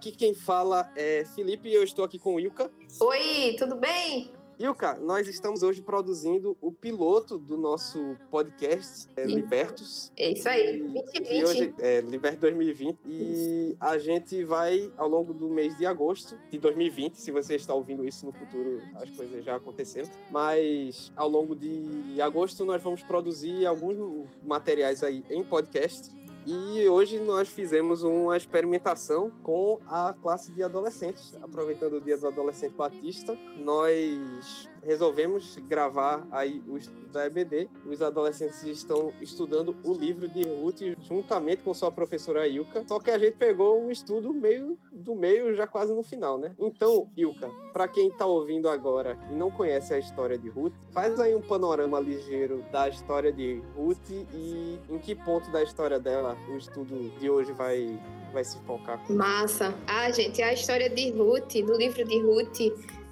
aqui quem fala é Felipe e eu estou aqui com o Ilka. Oi, tudo bem? Ilka, nós estamos hoje produzindo o piloto do nosso podcast é, Libertos. É isso aí, 2020. E hoje é Libertos 2020. E a gente vai, ao longo do mês de agosto de 2020, se você está ouvindo isso no futuro, as coisas já aconteceram. Mas ao longo de agosto nós vamos produzir alguns materiais aí em podcast e hoje nós fizemos uma experimentação com a classe de adolescentes. Aproveitando o Dia do Adolescente Batista, nós resolvemos gravar aí o estudo da EBD. Os adolescentes estão estudando o livro de Ruth juntamente com sua professora Ilka. Só que a gente pegou um estudo meio do meio, já quase no final, né? Então, Ilka, para quem está ouvindo agora e não conhece a história de Ruth, faz aí um panorama ligeiro da história de Ruth e em que ponto da história dela o estudo de hoje vai vai se focar. Massa. Ah, gente, a história de Ruth, do livro de Ruth,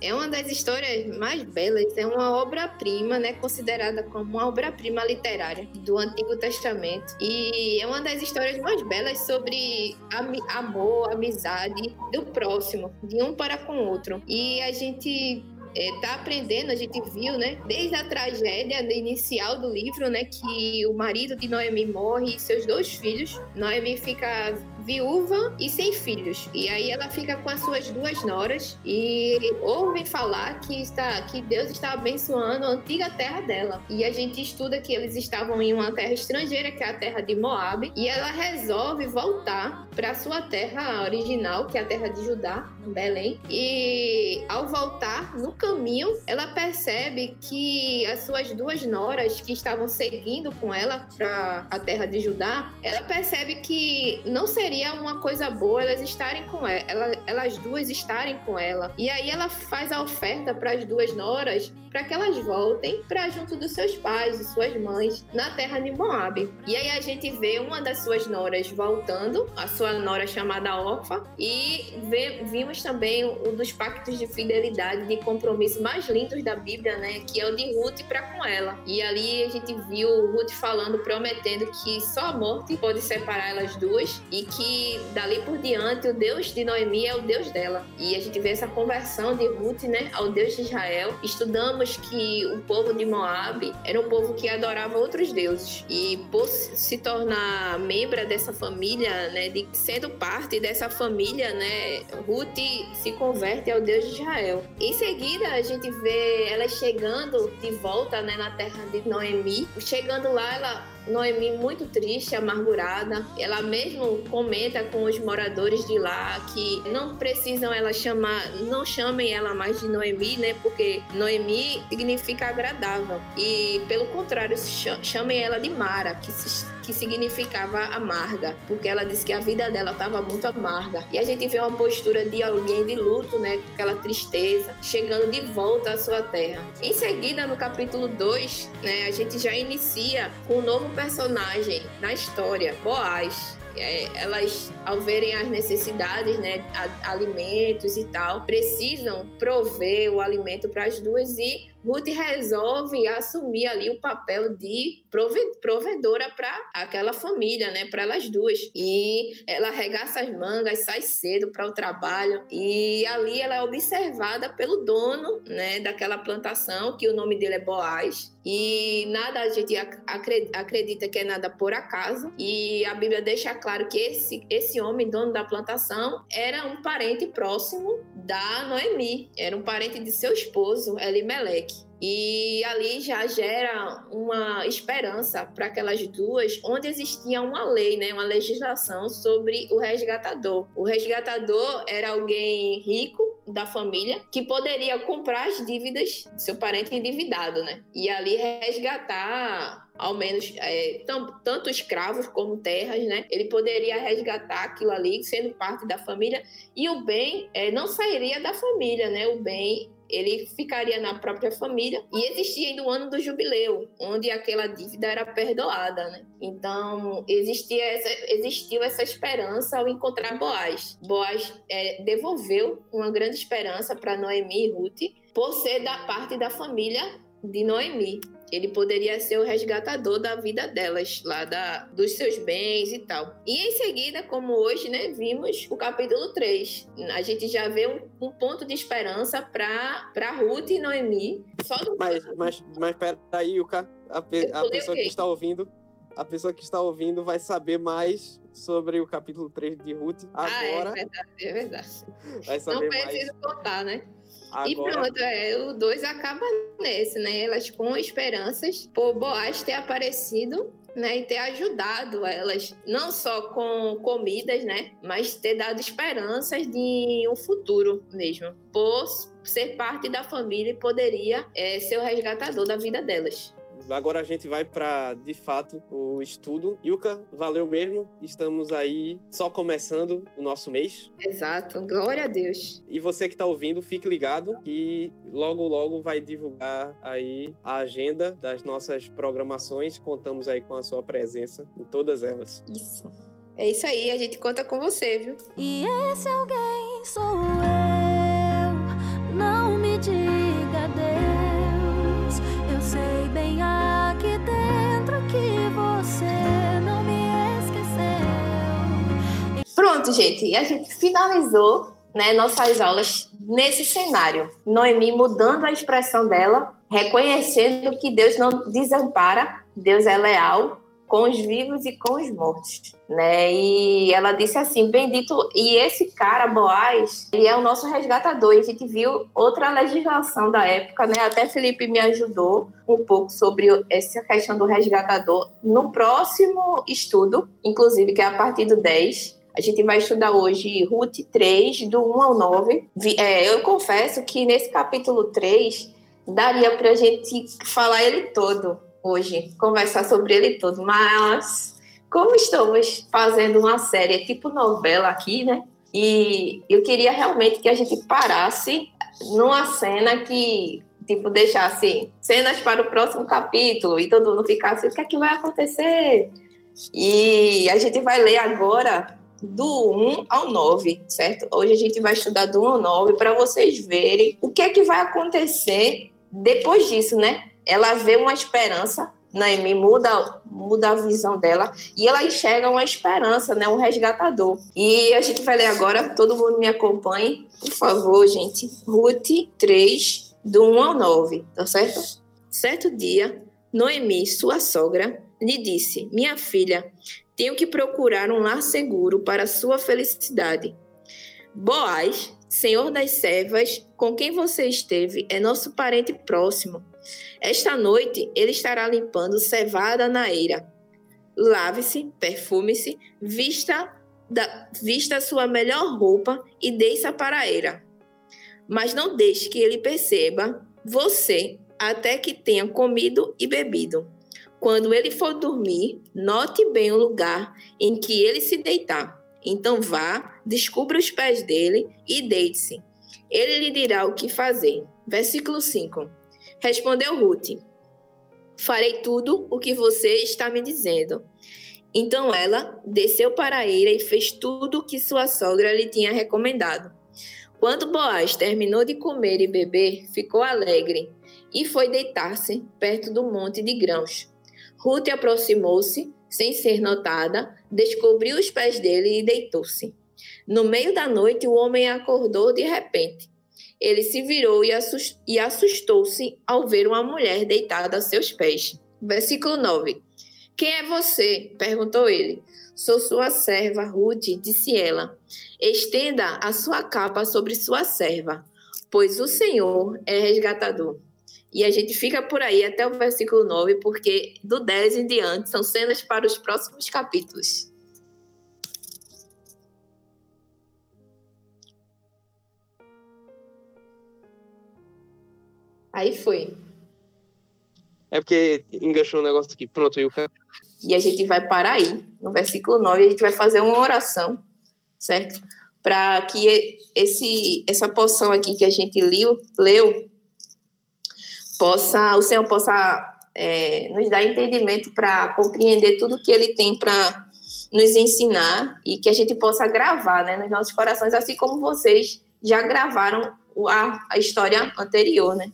é uma das histórias mais belas, é uma obra-prima, né, considerada como uma obra-prima literária do Antigo Testamento. E é uma das histórias mais belas sobre am amor, amizade do próximo, de um para com o outro. E a gente está é, aprendendo, a gente viu, né, desde a tragédia inicial do livro, né, que o marido de Noemi morre e seus dois filhos. Noemi fica viúva e sem filhos. E aí ela fica com as suas duas noras e ouvem falar que está que Deus está abençoando a antiga terra dela. E a gente estuda que eles estavam em uma terra estrangeira, que é a terra de Moab, e ela resolve voltar para sua terra original, que é a terra de Judá, Belém. E ao voltar no caminho, ela percebe que as suas duas noras que estavam seguindo com ela para a terra de Judá, ela percebe que não seria uma coisa boa elas estarem com ela, elas duas estarem com ela. E aí ela faz a oferta para as duas noras para que elas voltem para junto dos seus pais e suas mães na terra de Moab. E aí a gente vê uma das suas noras voltando, a sua nora chamada Orfa, e vimos também um dos pactos de fidelidade, de compromisso mais lindos da Bíblia, né, que é o de Ruth para com ela. E ali a gente viu Ruth falando, prometendo que só a morte pode separar elas duas e que dali por diante o Deus de Noemi é o Deus dela. E a gente vê essa conversão de Ruth, né, ao Deus de Israel. Estudamos que o povo de Moab era um povo que adorava outros deuses. E por se tornar membro dessa família, né, de, sendo parte dessa família, né, Ruth se converte ao Deus de Israel. Em seguida, a gente vê ela chegando de volta né, na terra de Noemi. Chegando lá, ela Noemi muito triste, amargurada. Ela mesmo comenta com os moradores de lá que não precisam ela chamar, não chamem ela mais de Noemi, né? Porque Noemi significa agradável. E pelo contrário, chamem ela de Mara, que se que significava amarga, porque ela disse que a vida dela estava muito amarga. E a gente vê uma postura de alguém de luto, né, com aquela tristeza, chegando de volta à sua terra. Em seguida, no capítulo 2, né, a gente já inicia com um novo personagem na história, Boaz. É, elas, ao verem as necessidades, né, alimentos e tal, precisam prover o alimento para as duas e Ruth resolve assumir ali o papel de provedora para aquela família, né, para elas duas. E ela arregaça as mangas, sai cedo para o trabalho e ali ela é observada pelo dono, né, daquela plantação, que o nome dele é Boaz. E nada a gente acredita que é nada por acaso. E a Bíblia deixa claro que esse, esse homem, dono da plantação, era um parente próximo da Noemi, era um parente de seu esposo, Elimelec. E ali já gera uma esperança para aquelas duas, onde existia uma lei, né, uma legislação sobre o resgatador. O resgatador era alguém rico da família que poderia comprar as dívidas do seu parente endividado, né? E ali resgatar ao menos é, tanto escravos como terras, né? Ele poderia resgatar aquilo ali, sendo parte da família, e o bem é, não sairia da família, né? O bem ele ficaria na própria família e existia ainda o ano do jubileu, onde aquela dívida era perdoada, né? Então existia essa, existiu essa esperança ao encontrar Boaz. Boaz é, devolveu uma grande esperança para Noemi e Ruth por ser da parte da família de Noemi. Ele poderia ser o resgatador da vida delas, lá da, dos seus bens e tal. E em seguida, como hoje, né, vimos o capítulo 3. A gente já vê um, um ponto de esperança para Ruth e Noemi. Só do... Mas, mas, mas peraí, Yuka, a, pe, a pessoa que está ouvindo a pessoa que está ouvindo vai saber mais sobre o capítulo 3 de Ruth agora. Ah, é verdade, é verdade. Vai saber Não precisa mais. contar, né? Agora... E pronto, é, o 2 acaba nesse, né? Elas com esperanças por Boaz ter aparecido né, e ter ajudado elas, não só com comidas, né, mas ter dado esperanças de um futuro mesmo, por ser parte da família e poderia é, ser o resgatador da vida delas. Agora a gente vai para, de fato, o estudo. Yuka, valeu mesmo. Estamos aí só começando o nosso mês. Exato. Glória a Deus. E você que está ouvindo, fique ligado que logo, logo vai divulgar aí a agenda das nossas programações. Contamos aí com a sua presença em todas elas. Isso. É isso aí, a gente conta com você, viu? E esse alguém sou eu. Não me diga Deus. Eu sei bem a Pronto, gente. E a gente finalizou né, nossas aulas nesse cenário. Noemi mudando a expressão dela, reconhecendo que Deus não desampara, Deus é leal com os vivos e com os mortos, né? E ela disse assim, bendito, e esse cara, Boaz, ele é o nosso resgatador, e a gente viu outra legislação da época, né? Até Felipe me ajudou um pouco sobre essa questão do resgatador no próximo estudo, inclusive, que é a partir do 10, a gente vai estudar hoje Ruth 3, do 1 ao 9. É, eu confesso que nesse capítulo 3 daria para a gente falar ele todo hoje, conversar sobre ele todo, mas como estamos fazendo uma série tipo novela aqui, né? E eu queria realmente que a gente parasse numa cena que tipo, deixasse cenas para o próximo capítulo e todo mundo ficasse, o que é que vai acontecer? E a gente vai ler agora do 1 ao 9, certo? Hoje a gente vai estudar do 1 ao 9 para vocês verem o que é que vai acontecer depois disso, né? Ela vê uma esperança, Naomi muda, muda a visão dela e ela enxerga uma esperança, né? Um resgatador. E a gente vai ler agora, todo mundo me acompanhe, por favor, gente. Ruth 3, do 1 ao 9, tá certo? Certo dia, Noemi, sua sogra, lhe disse: Minha filha, tenho que procurar um lar seguro para sua felicidade. Boaz, senhor das servas, com quem você esteve, é nosso parente próximo. Esta noite ele estará limpando cevada na eira. Lave-se, perfume-se, vista, da, vista sua melhor roupa e desça para a eira. Mas não deixe que ele perceba você até que tenha comido e bebido. Quando ele for dormir, note bem o lugar em que ele se deitar. Então vá, descubra os pés dele e deite-se. Ele lhe dirá o que fazer. Versículo 5. Respondeu Ruth: Farei tudo o que você está me dizendo. Então ela desceu para a eira e fez tudo o que sua sogra lhe tinha recomendado. Quando Boaz terminou de comer e beber, ficou alegre e foi deitar-se perto do monte de grãos. Ruth aproximou-se, sem ser notada, descobriu os pés dele e deitou-se. No meio da noite, o homem acordou de repente. Ele se virou e assustou-se ao ver uma mulher deitada a seus pés. Versículo 9. Quem é você? perguntou ele. Sou sua serva, Ruth, disse ela. Estenda a sua capa sobre sua serva, pois o Senhor é resgatador. E a gente fica por aí até o versículo 9, porque do 10 em diante são cenas para os próximos capítulos. Aí foi. É porque enganchou um negócio aqui. Pronto, Yuka. E a gente vai parar aí, no versículo 9, a gente vai fazer uma oração, certo? Para que esse, essa porção aqui que a gente leu, leu possa, o Senhor possa é, nos dar entendimento para compreender tudo que Ele tem para nos ensinar e que a gente possa gravar né, nos nossos corações, assim como vocês já gravaram a, a história anterior, né?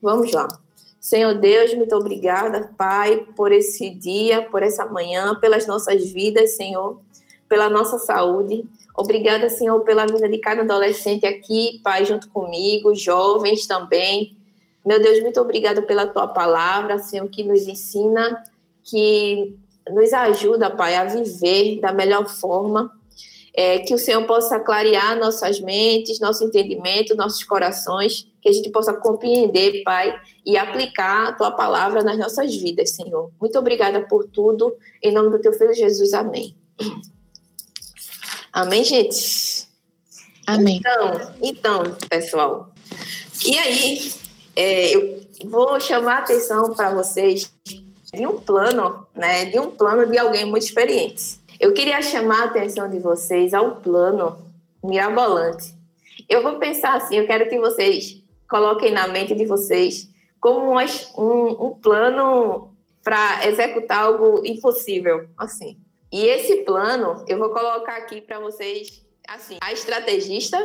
Vamos lá. Senhor Deus, muito obrigada, Pai, por esse dia, por essa manhã, pelas nossas vidas, Senhor, pela nossa saúde. Obrigada, Senhor, pela vida de cada adolescente aqui, Pai, junto comigo, jovens também. Meu Deus, muito obrigada pela tua palavra, Senhor, que nos ensina, que nos ajuda, Pai, a viver da melhor forma. É, que o Senhor possa clarear nossas mentes, nosso entendimento, nossos corações, que a gente possa compreender, Pai, e aplicar a tua palavra nas nossas vidas, Senhor. Muito obrigada por tudo. Em nome do teu filho Jesus, amém. Amém, gente? Amém. Então, então pessoal, e aí, é, eu vou chamar a atenção para vocês de um plano, né? De um plano de alguém muito experiente. Eu queria chamar a atenção de vocês ao plano mirabolante. Eu vou pensar assim, eu quero que vocês coloquem na mente de vocês como um, um plano para executar algo impossível, assim. E esse plano eu vou colocar aqui para vocês, assim, a estrategista,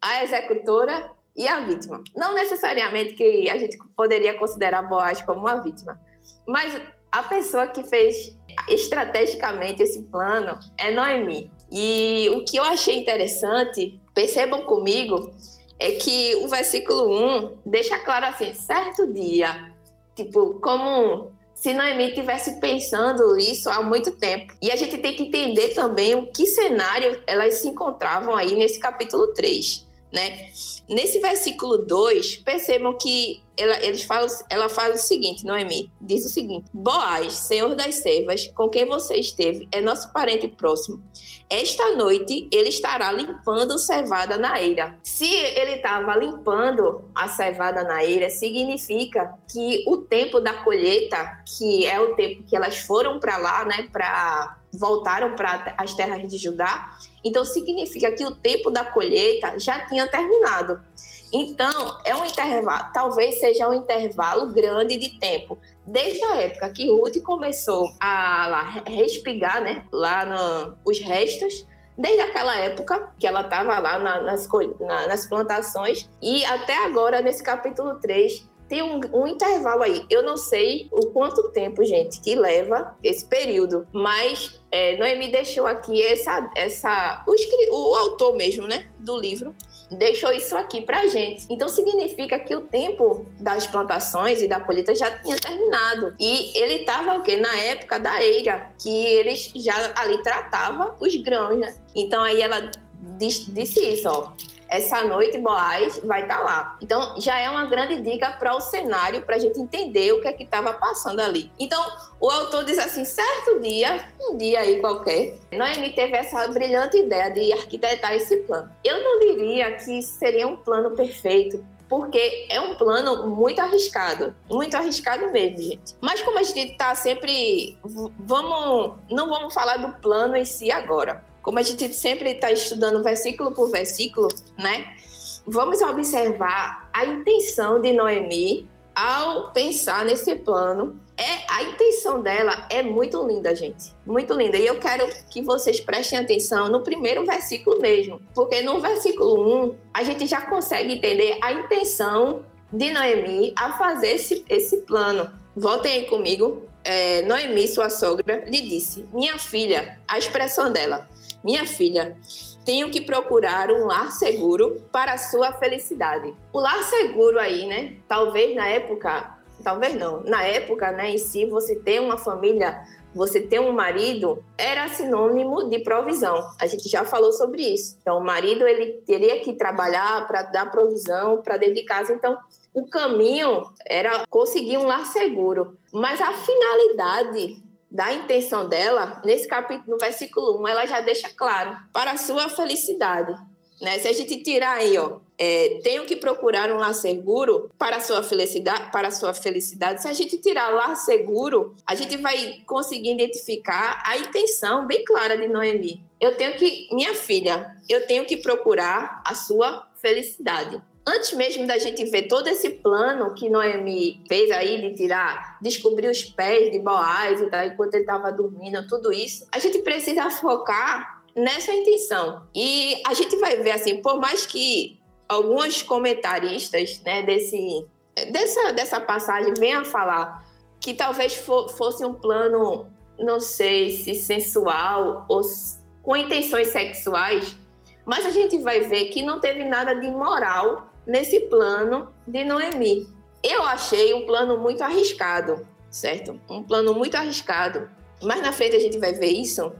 a executora e a vítima. Não necessariamente que a gente poderia considerar Boaz como uma vítima, mas a pessoa que fez estrategicamente esse plano é Noemi. E o que eu achei interessante, percebam comigo, é que o versículo 1 deixa claro assim, certo dia, tipo, como se Noemi tivesse pensando isso há muito tempo. E a gente tem que entender também o que cenário elas se encontravam aí nesse capítulo 3, né? Nesse versículo 2, percebam que ela, eles falam, ela fala o seguinte, Noemi, diz o seguinte: Boaz, senhor das servas, com quem você esteve, é nosso parente próximo. Esta noite ele estará limpando cevada na eira. Se ele estava limpando a cevada na eira, significa que o tempo da colheita, que é o tempo que elas foram para lá, né, para voltaram para as terras de Judá, então significa que o tempo da colheita já tinha terminado. Então, é um intervalo, talvez seja um intervalo grande de tempo. Desde a época que Ruth começou a lá, respigar, né, lá no, os restos, desde aquela época que ela estava lá na, nas, na, nas plantações, e até agora, nesse capítulo 3, tem um, um, intervalo aí. Eu não sei o quanto tempo, gente, que leva esse período, mas é, Noemi deixou aqui essa, essa o, o autor mesmo, né, do livro, deixou isso aqui para gente. Então significa que o tempo das plantações e da colheita já tinha terminado. E ele estava o quê? Na época da eira, que eles já ali tratava os grãos, né? Então aí ela disse, disse isso, ó essa noite Boaz vai estar tá lá. Então, já é uma grande dica para o cenário, para a gente entender o que é que estava passando ali. Então, o autor diz assim: certo dia, um dia aí qualquer, Noemi teve essa brilhante ideia de arquitetar esse plano. Eu não diria que seria um plano perfeito, porque é um plano muito arriscado, muito arriscado mesmo, gente. Mas como a gente está sempre, vamos, não vamos falar do plano em si agora como a gente sempre está estudando versículo por versículo, né? Vamos observar a intenção de Noemi ao pensar nesse plano. É a intenção dela é muito linda, gente, muito linda. E eu quero que vocês prestem atenção no primeiro versículo mesmo, porque no versículo 1 a gente já consegue entender a intenção de Noemi a fazer esse, esse plano. Voltem aí comigo. É, Noemi, sua sogra, lhe disse: Minha filha, a expressão dela, minha filha, tenho que procurar um lar seguro para a sua felicidade. O lar seguro aí, né? Talvez na época, talvez não, na época, né, em si, você ter uma família, você ter um marido, era sinônimo de provisão. A gente já falou sobre isso. Então, o marido, ele teria que trabalhar para dar provisão para dentro de casa. Então, o caminho era conseguir um lar seguro. Mas a finalidade da intenção dela, nesse capítulo, no versículo 1, ela já deixa claro, para a sua felicidade. Né? Se a gente tirar aí, ó, é, tenho que procurar um lar seguro para a sua felicidade, para sua felicidade. Se a gente tirar lar seguro, a gente vai conseguir identificar a intenção bem clara de Noemi. Eu tenho que, minha filha, eu tenho que procurar a sua felicidade antes mesmo da gente ver todo esse plano que Noemi fez aí de tirar, descobrir os pés de Boaz e tal, enquanto ele estava dormindo, tudo isso, a gente precisa focar nessa intenção. E a gente vai ver assim, por mais que alguns comentaristas né, desse dessa, dessa passagem vem a falar que talvez for, fosse um plano, não sei se sensual ou com intenções sexuais, mas a gente vai ver que não teve nada de moral nesse plano de Noemi. Eu achei um plano muito arriscado, certo? Um plano muito arriscado. Mais na frente a gente vai ver isso.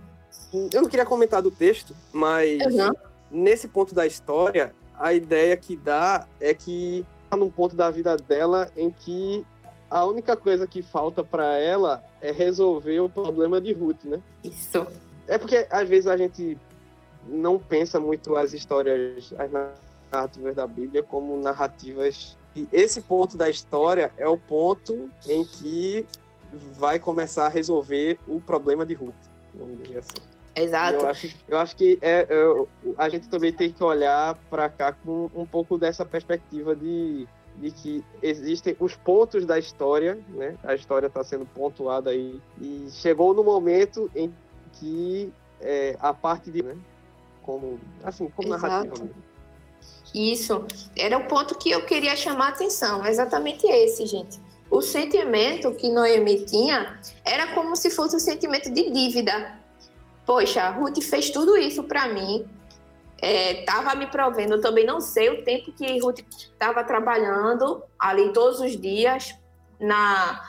Eu não queria comentar do texto, mas uhum. nesse ponto da história, a ideia que dá é que tá num ponto da vida dela em que a única coisa que falta para ela é resolver o problema de Ruth, né? Isso. É porque às vezes a gente não pensa muito as histórias, as narrativas da Bíblia como narrativas. E esse ponto da história é o ponto em que vai começar a resolver o problema de Ruth. Vamos dizer assim. Exato. Eu acho, eu acho que é, é, a gente também tem que olhar para cá com um pouco dessa perspectiva de, de que existem os pontos da história, né? A história está sendo pontuada aí e chegou no momento em que é, a parte de, né? Como, assim, como Exato. narrativa. Mesmo. Isso. Era o ponto que eu queria chamar a atenção, exatamente esse, gente. O sentimento que Noemi tinha era como se fosse um sentimento de dívida. Poxa, Ruth fez tudo isso para mim, estava é, me provendo, eu também não sei o tempo que Ruth estava trabalhando ali todos os dias na,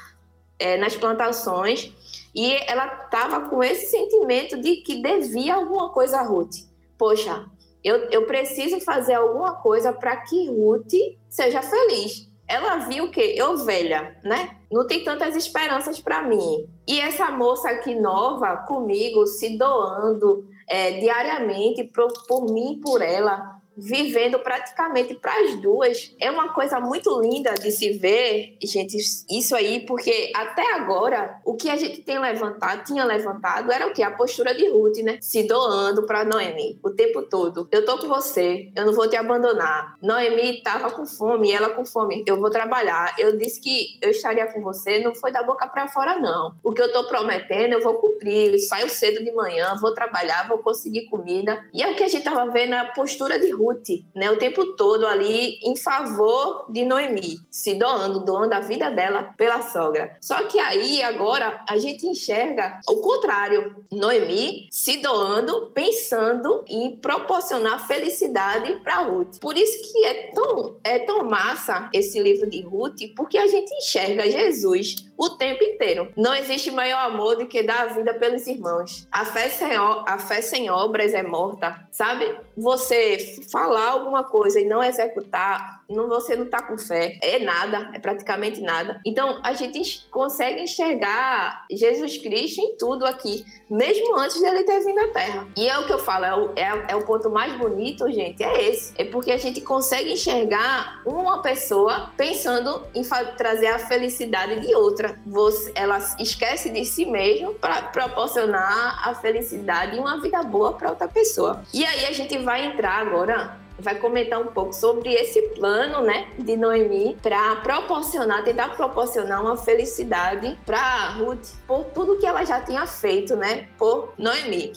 é, nas plantações, e ela estava com esse sentimento de que devia alguma coisa a Ruth. Poxa, eu, eu preciso fazer alguma coisa para que Ruth seja feliz ela viu que eu velha, né? Não tem tantas esperanças para mim. E essa moça aqui nova comigo, se doando é, diariamente por, por mim por ela, vivendo praticamente para as duas. É uma coisa muito linda de se ver, gente, isso aí, porque até agora o que a gente tem levantado, tinha levantado, era o que? A postura de Ruth, né? Se doando para Noemi o tempo todo. Eu tô com você, eu não vou te abandonar. Noemi tava com fome, ela com fome. Eu vou trabalhar. Eu disse que eu estaria com você, não foi da boca para fora, não. O que eu tô prometendo, eu vou cumprir. Eu saio cedo de manhã, vou trabalhar, vou conseguir comida. E é o que a gente tava vendo, a postura de Ruth Ruth, né, o tempo todo ali em favor de Noemi, se doando, doando a vida dela pela sogra. Só que aí agora a gente enxerga o contrário. Noemi se doando, pensando em proporcionar felicidade para Ruth. Por isso que é tão, é tão massa esse livro de Ruth, porque a gente enxerga Jesus o tempo inteiro. Não existe maior amor do que dar a vida pelos irmãos. A fé sem, a fé sem obras é morta, sabe? Você falar alguma coisa e não executar, não, você não está com fé. É nada, é praticamente nada. Então, a gente consegue enxergar Jesus Cristo em tudo aqui, mesmo antes dele ter vindo à Terra. E é o que eu falo, é o, é, é o ponto mais bonito, gente, é esse. É porque a gente consegue enxergar uma pessoa pensando em trazer a felicidade de outra. Você, ela esquece de si mesmo para proporcionar a felicidade e uma vida boa para outra pessoa. E aí a gente vai entrar agora vai comentar um pouco sobre esse plano, né, de Noemi para proporcionar, tentar proporcionar uma felicidade para Ruth por tudo que ela já tinha feito, né, por Noemi.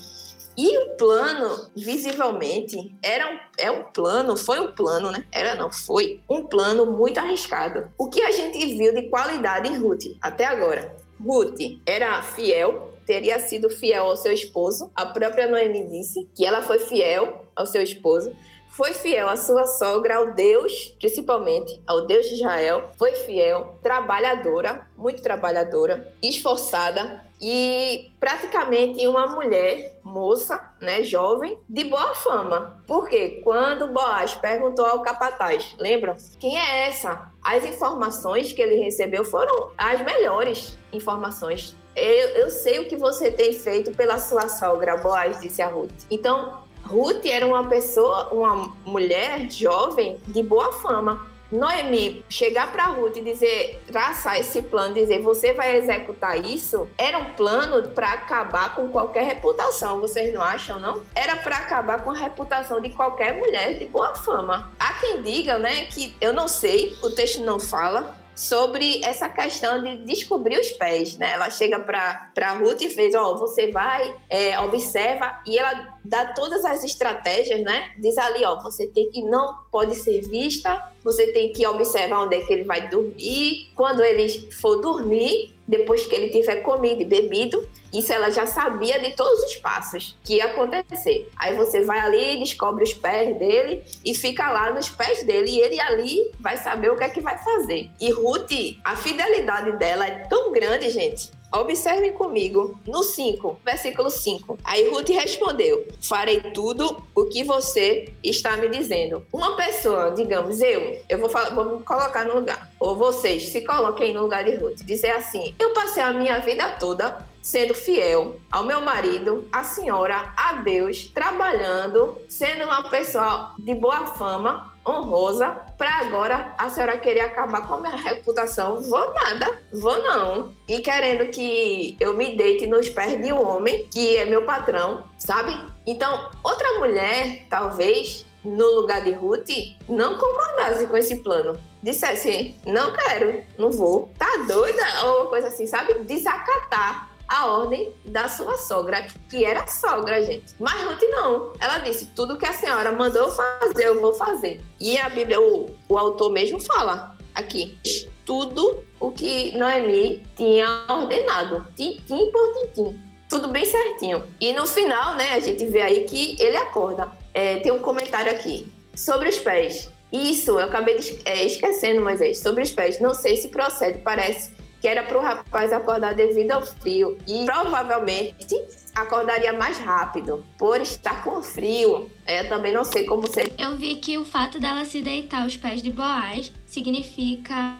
E o plano, visivelmente, era um, é um plano, foi um plano, né? Era não, foi um plano muito arriscado. O que a gente viu de qualidade em Ruth até agora? Ruth era fiel, teria sido fiel ao seu esposo. A própria Noemi disse que ela foi fiel ao seu esposo foi fiel à sua sogra, ao Deus, principalmente ao Deus de Israel, foi fiel, trabalhadora, muito trabalhadora, esforçada e praticamente uma mulher, moça, né, jovem, de boa fama. Porque quando Boaz perguntou ao capataz, lembram? Quem é essa? As informações que ele recebeu foram as melhores informações. Eu, eu sei o que você tem feito pela sua sogra, Boaz disse a Ruth. Então, Ruth era uma pessoa, uma mulher jovem de boa fama. Noemi chegar para Ruth e dizer, traçar esse plano, dizer você vai executar isso, era um plano para acabar com qualquer reputação, vocês não acham, não? Era para acabar com a reputação de qualquer mulher de boa fama. Há quem diga, né, que eu não sei, o texto não fala, sobre essa questão de descobrir os pés, né? Ela chega para Ruth e fez, ó, oh, você vai, é, observa, e ela dá todas as estratégias, né? Diz ali, ó, você tem que não pode ser vista, você tem que observar onde é que ele vai dormir, quando ele for dormir, depois que ele tiver comido e bebido, isso ela já sabia de todos os passos que ia acontecer. Aí você vai ali, descobre os pés dele e fica lá nos pés dele e ele ali vai saber o que é que vai fazer. E Ruth, a fidelidade dela é tão grande, gente, Observem comigo no 5, versículo 5. Aí Ruth respondeu: Farei tudo o que você está me dizendo. Uma pessoa, digamos, eu, eu vou, falar, vou me colocar no lugar, ou vocês se coloquem no lugar de Ruth, dizer assim: Eu passei a minha vida toda sendo fiel ao meu marido, à senhora, a Deus, trabalhando, sendo uma pessoa de boa fama, honrosa, para agora a senhora querer acabar com a minha reputação. Vou nada, vou não. E querendo que eu me deite nos pés de um homem que é meu patrão, sabe? Então, outra mulher, talvez, no lugar de Ruth, não concordasse com esse plano. Dissesse, não quero, não vou, tá doida? Ou coisa assim, sabe? Desacatar a ordem da sua sogra, que era sogra, gente. Mas Ruth não. Ela disse: tudo que a senhora mandou fazer, eu vou fazer. E a Bíblia, o, o autor mesmo fala aqui: tudo o que Noemi tinha ordenado, tintim por tintim. Tudo bem certinho. E no final, né, a gente vê aí que ele acorda. É, tem um comentário aqui sobre os pés. Isso, eu acabei de, é, esquecendo, Moisés, sobre os pés. Não sei se procede, parece que era para o rapaz acordar devido ao frio e provavelmente acordaria mais rápido por estar com frio. Eu também não sei como ser. Eu vi que o fato dela se deitar aos pés de Boaz significava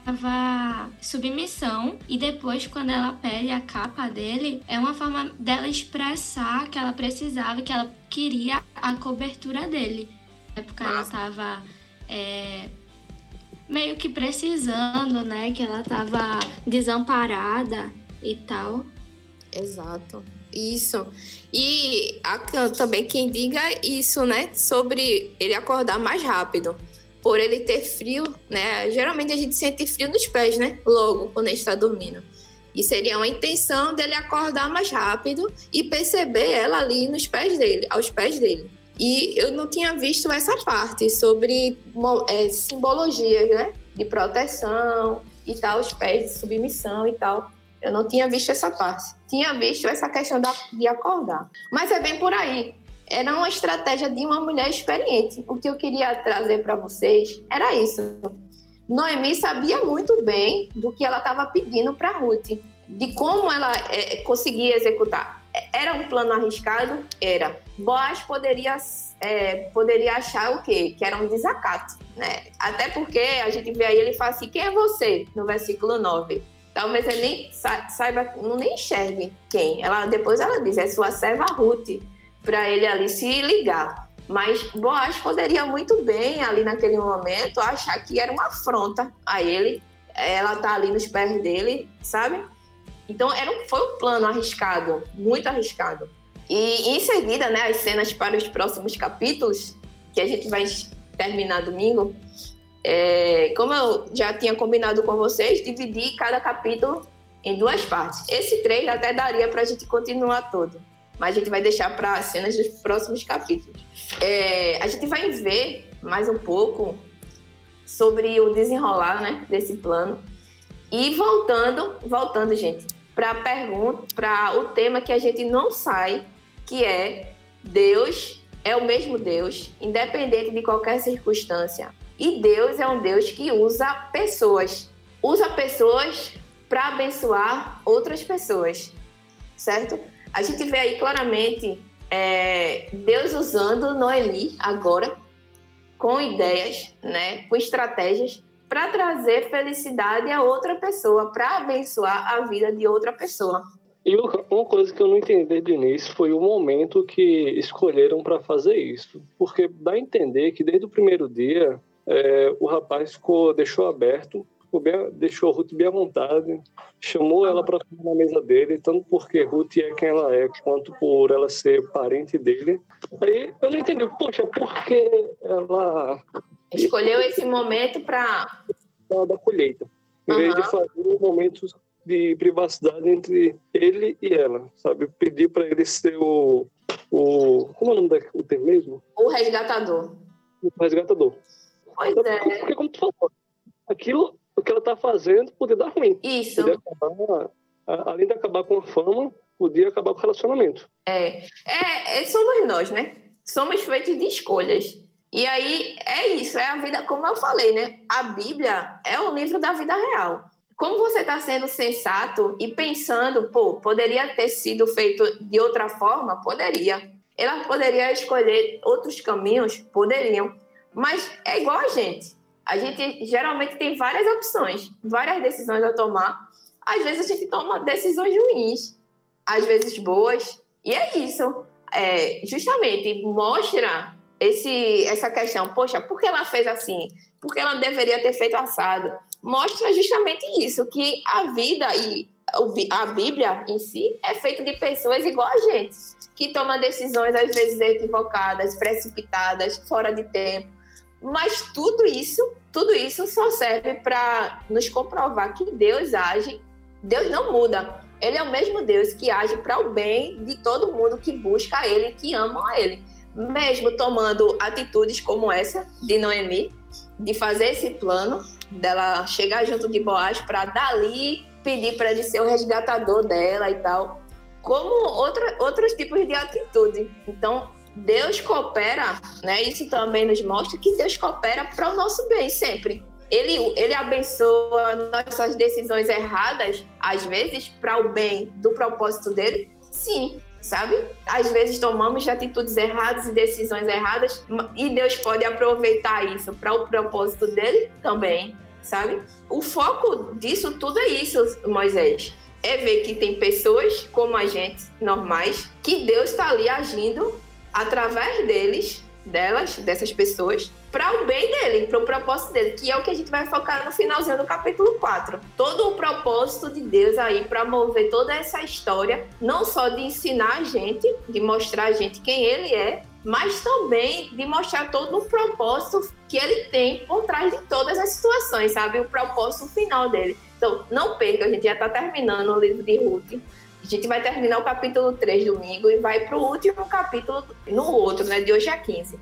submissão e depois quando ela pede a capa dele é uma forma dela expressar que ela precisava, que ela queria a cobertura dele. Na época ela estava é, meio que precisando, né? Que ela tava desamparada e tal. Exato. Isso. E a, também quem diga isso, né? Sobre ele acordar mais rápido. Por ele ter frio, né? Geralmente a gente sente frio nos pés, né? Logo, quando a gente está dormindo. E seria uma intenção dele acordar mais rápido e perceber ela ali nos pés dele, aos pés dele. E eu não tinha visto essa parte sobre é, simbologias, né? De proteção e tal, os pés de submissão e tal. Eu não tinha visto essa parte. Tinha visto essa questão da, de acordar. Mas é bem por aí. Era uma estratégia de uma mulher experiente. O que eu queria trazer para vocês era isso. Noemi sabia muito bem do que ela estava pedindo para Ruth, de como ela é, conseguia executar. Era um plano arriscado? Era. Boaz poderia, é, poderia achar o quê? Que era um desacato, né? Até porque a gente vê aí, ele fala assim, quem é você? No versículo 9. Talvez ele nem saiba, não nem enxergue quem. Ela, depois ela diz, é sua serva Ruth, para ele ali se ligar. Mas Boaz poderia muito bem, ali naquele momento, achar que era uma afronta a ele. Ela tá ali nos pés dele, sabe? Então era um, foi um plano arriscado, muito arriscado. E em seguida, né, as cenas para os próximos capítulos, que a gente vai terminar domingo, é, como eu já tinha combinado com vocês, dividi cada capítulo em duas partes. Esse trailer até daria para a gente continuar todo, mas a gente vai deixar para as cenas dos próximos capítulos. É, a gente vai ver mais um pouco sobre o desenrolar né, desse plano. E voltando, voltando, gente, para pergunta, para o tema que a gente não sai, que é Deus é o mesmo Deus, independente de qualquer circunstância. E Deus é um Deus que usa pessoas, usa pessoas para abençoar outras pessoas, certo? A gente vê aí claramente é, Deus usando Noemi agora com ideias, né, com estratégias para trazer felicidade a outra pessoa, para abençoar a vida de outra pessoa. E uma coisa que eu não entendi o início foi o momento que escolheram para fazer isso. Porque dá a entender que desde o primeiro dia é, o rapaz ficou, deixou aberto, bem, deixou a Ruth bem à vontade, chamou ela para comer na mesa dele, tanto porque Ruth é quem ela é, quanto por ela ser parente dele. Aí eu não entendi, poxa, por que ela Escolheu esse momento para. Da colheita. em vez de fazer momentos de privacidade entre ele e ela, sabe? Pedir para ele ser o, o como é o nome do termo mesmo? O resgatador. O resgatador. Pois é. Porque como tu falou, aquilo o que ela tá fazendo podia dar ruim, Isso. podia acabar, além de acabar com a fama, podia acabar com o relacionamento. É, é, é, somos nós, né? Somos feitos de escolhas. E aí é isso, é a vida, como eu falei, né? A Bíblia é o livro da vida real. Como você está sendo sensato e pensando, pô, poderia ter sido feito de outra forma? Poderia. Ela poderia escolher outros caminhos? Poderiam. Mas é igual a gente. A gente geralmente tem várias opções, várias decisões a tomar. Às vezes a gente toma decisões ruins, às vezes boas. E é isso. É, justamente mostra esse, essa questão. Poxa, por que ela fez assim? Por que ela deveria ter feito assado? Mostra justamente isso, que a vida e a Bíblia em si é feita de pessoas igual a gente, que tomam decisões às vezes equivocadas, precipitadas, fora de tempo. Mas tudo isso, tudo isso só serve para nos comprovar que Deus age. Deus não muda. Ele é o mesmo Deus que age para o bem de todo mundo que busca Ele, que ama a Ele. Mesmo tomando atitudes como essa de Noemi, de fazer esse plano, dela chegar junto de Boaz para dali pedir para ele ser o resgatador dela e tal, como outra, outros tipos de atitude. Então, Deus coopera, né? Isso também nos mostra que Deus coopera para o nosso bem sempre. Ele, ele abençoa nossas decisões erradas, às vezes, para o bem do propósito dele? Sim, sabe? Às vezes tomamos atitudes erradas e decisões erradas, e Deus pode aproveitar isso para o propósito dele também, sabe? O foco disso tudo é isso, Moisés. É ver que tem pessoas como a gente, normais, que Deus está ali agindo através deles, delas, dessas pessoas, para o bem dele, para o propósito dele, que é o que a gente vai focar no finalzinho do capítulo 4. Todo o propósito de Deus aí para mover toda essa história, não só de ensinar a gente, de mostrar a gente quem ele é, mas também de mostrar todo o propósito que ele tem por trás de todas as situações, sabe? O propósito final dele. Então, não perca, a gente já está terminando o livro de Ruth. A gente vai terminar o capítulo 3 domingo e vai para o último capítulo, no outro, né? De hoje a 15.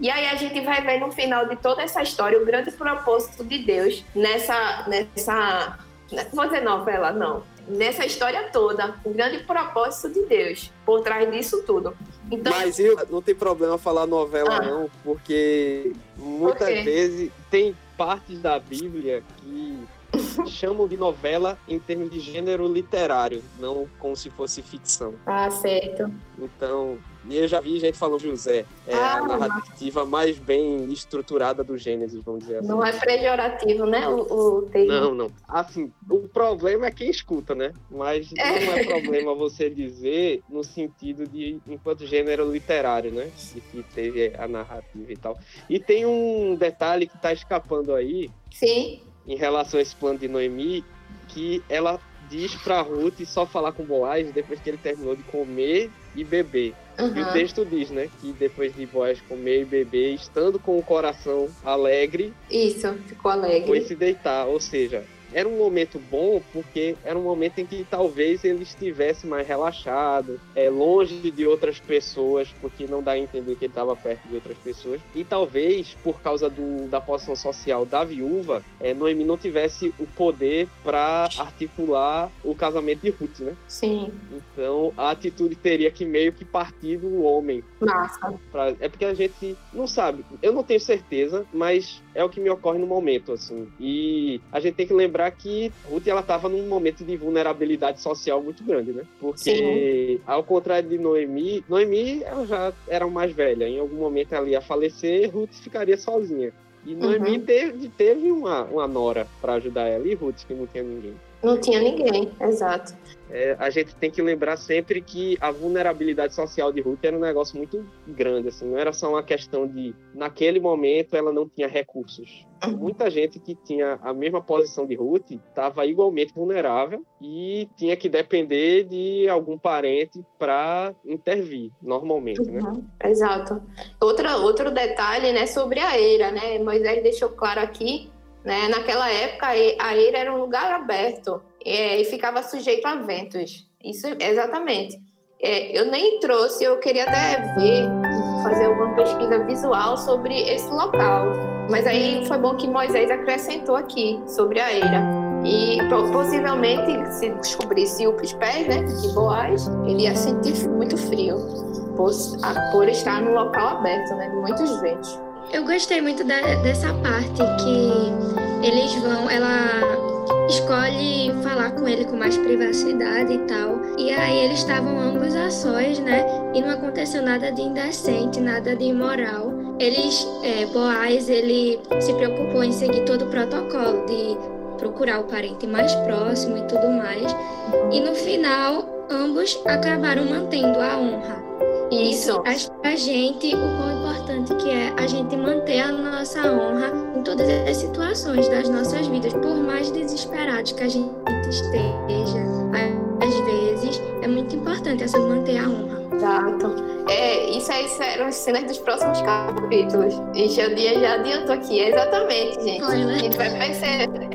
E aí a gente vai ver no final de toda essa história o grande propósito de Deus nessa. nessa não vou dizer novela, não. Nessa história toda, o grande propósito de Deus por trás disso tudo. Então, Mas eu, não tem problema falar novela, Ah. não, porque muitas quê? vezes tem partes da Bíblia que chamam de novela em termos de gênero literário, não como se fosse ficção. tá certo. Então, e eu já vi gente falando José, é a Ah. narrativa mais bem estruturada do Gênesis, vamos dizer assim. Não é pejorativo, né? O, o termo. Não, não. Assim, o problema é quem escuta, né? Mas não é problema você dizer no sentido de enquanto gênero literário, né? De que teve a narrativa e tal. E tem um detalhe que tá escapando aí Sim. Em relação a esse plano de Noemi, que ela diz pra Ruth só falar com Boaz depois que ele terminou de comer e beber. E o Uhum. texto diz, né, que depois de Boaz comer e beber, estando com o coração alegre, Isso, ficou foi alegre. se deitar. Ou seja, era um momento bom porque era um momento em que talvez ele estivesse mais relaxado, é, longe de outras pessoas, porque não dá a entender que ele estava perto de outras pessoas. E talvez, por causa do, da posição social da viúva, é, Noemi não tivesse o poder para articular o casamento de Ruth, né? Sim, Então a atitude teria que meio que partir do homem massa. Pra- É porque a gente não sabe. Eu não tenho certeza, mas é o que me ocorre no momento, assim. E a gente tem que lembrar que Ruth, ela tava num momento de vulnerabilidade social muito grande, né? Porque, ao contrário de Noemi, Noemi, ela já era mais velha. Em algum momento ela ia falecer, Ruth ficaria sozinha. E Noemi Uhum. teve, teve uma, uma nora para ajudar ela. E Ruth, que não tinha ninguém. Não tinha ninguém, exato. É, a gente tem que lembrar sempre que a vulnerabilidade social de Ruth era um negócio muito grande, assim, não era só uma questão de, naquele momento, ela não tinha recursos. Muita gente que tinha a mesma posição de Ruth estava igualmente vulnerável e tinha que depender de algum parente para intervir, normalmente, né? Uhum, Exato. Outra, outro detalhe, né, sobre a eira, né? Moisés deixou claro aqui Né? Naquela época, a eira era um lugar aberto é, e ficava sujeito a ventos. Isso, exatamente. É, eu nem trouxe, eu queria até ver, fazer alguma pesquisa visual sobre esse local. Mas aí foi bom que Moisés acrescentou aqui sobre a eira. E possivelmente, se descobrisse os pés né, de Boaz, ele ia sentir muito frio, por, por estar no local aberto, né, de muitos ventos. Eu gostei muito da, dessa parte que eles vão, ela escolhe falar com ele com mais privacidade e tal. E aí eles estavam ambos a sós, né? E não aconteceu nada de indecente, nada de imoral. Eles, é, Boaz, ele se preocupou em seguir todo o protocolo de procurar o parente mais próximo e tudo mais. E no final, ambos acabaram mantendo a honra. Isso. Acho pra gente o importante que é a gente manter a nossa honra em todas as situações das nossas vidas, por mais desesperados que a gente esteja. Às vezes, é muito importante essa manter a honra. Exato. É, isso aí serão as cenas dos próximos capítulos. E dia já adiantou aqui. Exatamente, gente. Olha. A gente vai perceber.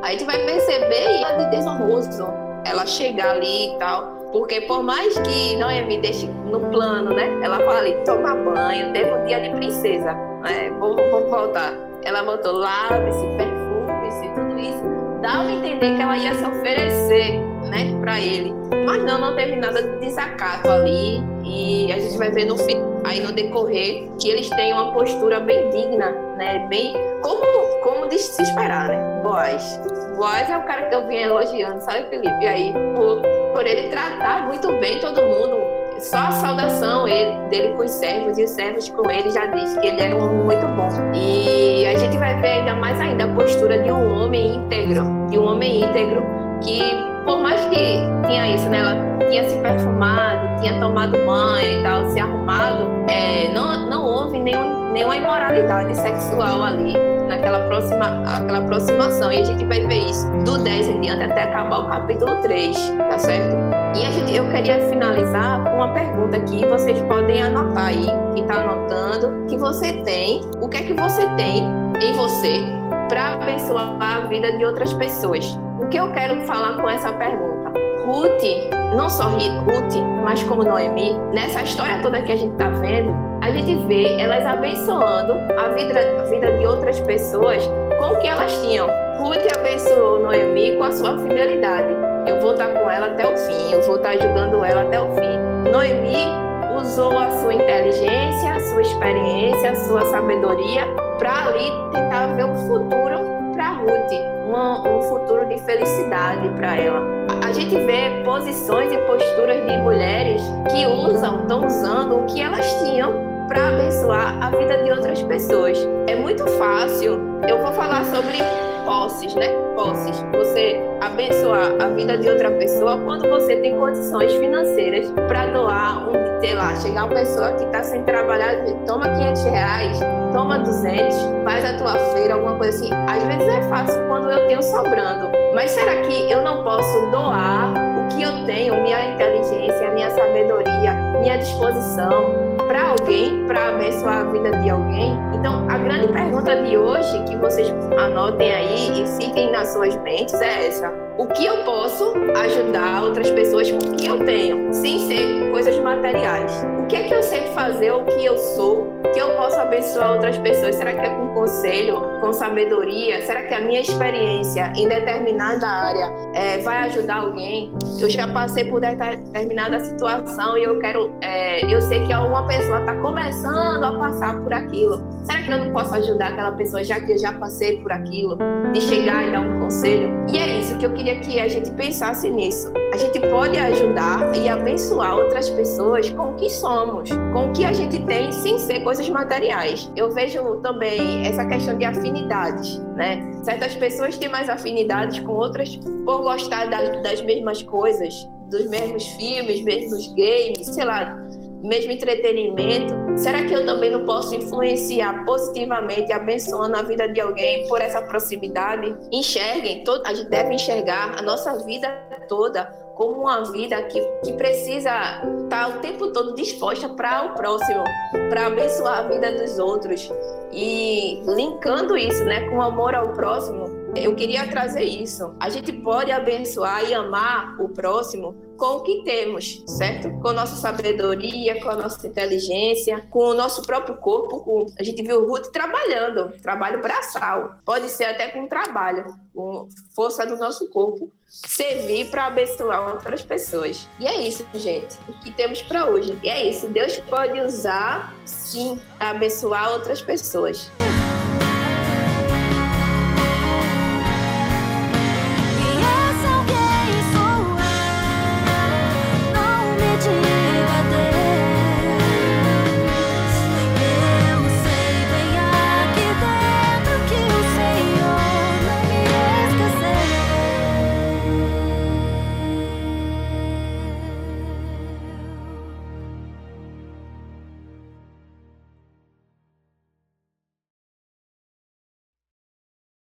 a gente vai perceber e de desonroso ela chegar ali e tal. Porque por mais que Noemi deixe no plano, né? Ela fala toma banho, teve um dia de princesa. Né? Vamos, vamos voltar. Ela botou lave-se, perfume-se, tudo isso. Dava a entender que ela ia se oferecer, né, para ele. Mas não, não teve nada de desacato ali. E a gente vai ver no aí no decorrer que eles têm uma postura bem digna, né? Bem como como de se esperar, né? Boaz. Boaz é o cara que eu vinha elogiando, sabe, Felipe? E aí, por, por ele tratar muito bem todo mundo, só a saudação ele, dele com os servos e os servos com ele já diz que ele era um homem muito bom. E a gente vai ver ainda mais ainda a postura de um homem íntegro, de um homem íntegro que por mais que tinha isso, né? Ela tinha se perfumado, tinha tomado banho e tal, se arrumado, é, não, não houve nenhum, nenhuma imoralidade sexual ali naquela próxima, aquela aproximação. E a gente vai ver isso do 10 em diante até acabar o capítulo 3, tá certo? E a gente, eu queria finalizar com uma pergunta que vocês podem anotar aí, que está anotando, que você tem, o que é que você tem em você para abençoar a vida de outras pessoas? O que eu quero falar com essa pergunta? Ruth, não só Ruth, mas como Noemi, nessa história toda que a gente está vendo, a gente vê elas abençoando a vida, a vida de outras pessoas com o que elas tinham. Ruth abençoou Noemi com a sua fidelidade. Eu vou estar com ela até o fim, eu vou estar ajudando ela até o fim. Noemi usou a sua inteligência, a sua experiência, a sua sabedoria para ali tentar ver um futuro para Ruth um futuro de felicidade para ela. A gente vê posições e posturas de mulheres que usam, estão usando o que elas tinham para abençoar a vida de outras pessoas. É muito fácil. Eu vou falar sobre posses, né? Posses. Você abençoar a vida de outra pessoa quando você tem condições financeiras para doar um sei lá, chegar uma pessoa que está sem trabalhar toma 500 reais, toma 200, faz a tua feira, alguma coisa assim. Às vezes é fácil quando eu tenho sobrando. Mas será que eu não posso doar o que eu tenho, minha inteligência, minha sabedoria, minha disposição, para alguém, para abençoar a vida de alguém? Então, a grande pergunta de hoje, que vocês anotem aí e fiquem nas suas mentes, é essa: o que eu posso ajudar outras pessoas com o que eu tenho, sem ser coisas materiais? O que é que eu sei fazer, o que eu sou, que eu posso abençoar outras pessoas? Será que é com conselho, com sabedoria? Será que a minha experiência em determinada área é, vai ajudar alguém? Eu já passei por determinada situação e eu quero, é, eu sei que alguma pessoa está começando a passar por aquilo. Será que eu não posso ajudar aquela pessoa já que eu já passei por aquilo? De chegar e dar um conselho? E é isso que eu queria que a gente pensasse nisso. A gente pode ajudar e abençoar outras pessoas com o que somos, com o que a gente tem, sem ser coisas materiais. Eu vejo também essa questão de afinidades, né? Certas pessoas têm mais afinidades com outras por gostar das, das mesmas coisas, dos mesmos filmes, mesmos games, sei lá, mesmo entretenimento, será que eu também não posso influenciar positivamente, abençoando a vida de alguém por essa proximidade? Enxerguem, a gente deve enxergar a nossa vida toda como uma vida que, que precisa estar tá o tempo todo disposta para o próximo, para abençoar a vida dos outros. E linkando isso né, com amor ao próximo, eu queria trazer isso. A gente pode abençoar e amar o próximo com o que temos, certo? Com nossa sabedoria, com a nossa inteligência, com o nosso próprio corpo. Com... A gente viu o Ruth trabalhando, trabalho braçal. Pode ser até com trabalho, com força do nosso corpo, servir para abençoar outras pessoas. E é isso, gente, o que temos para hoje. E é isso. Deus pode usar, sim, abençoar outras pessoas.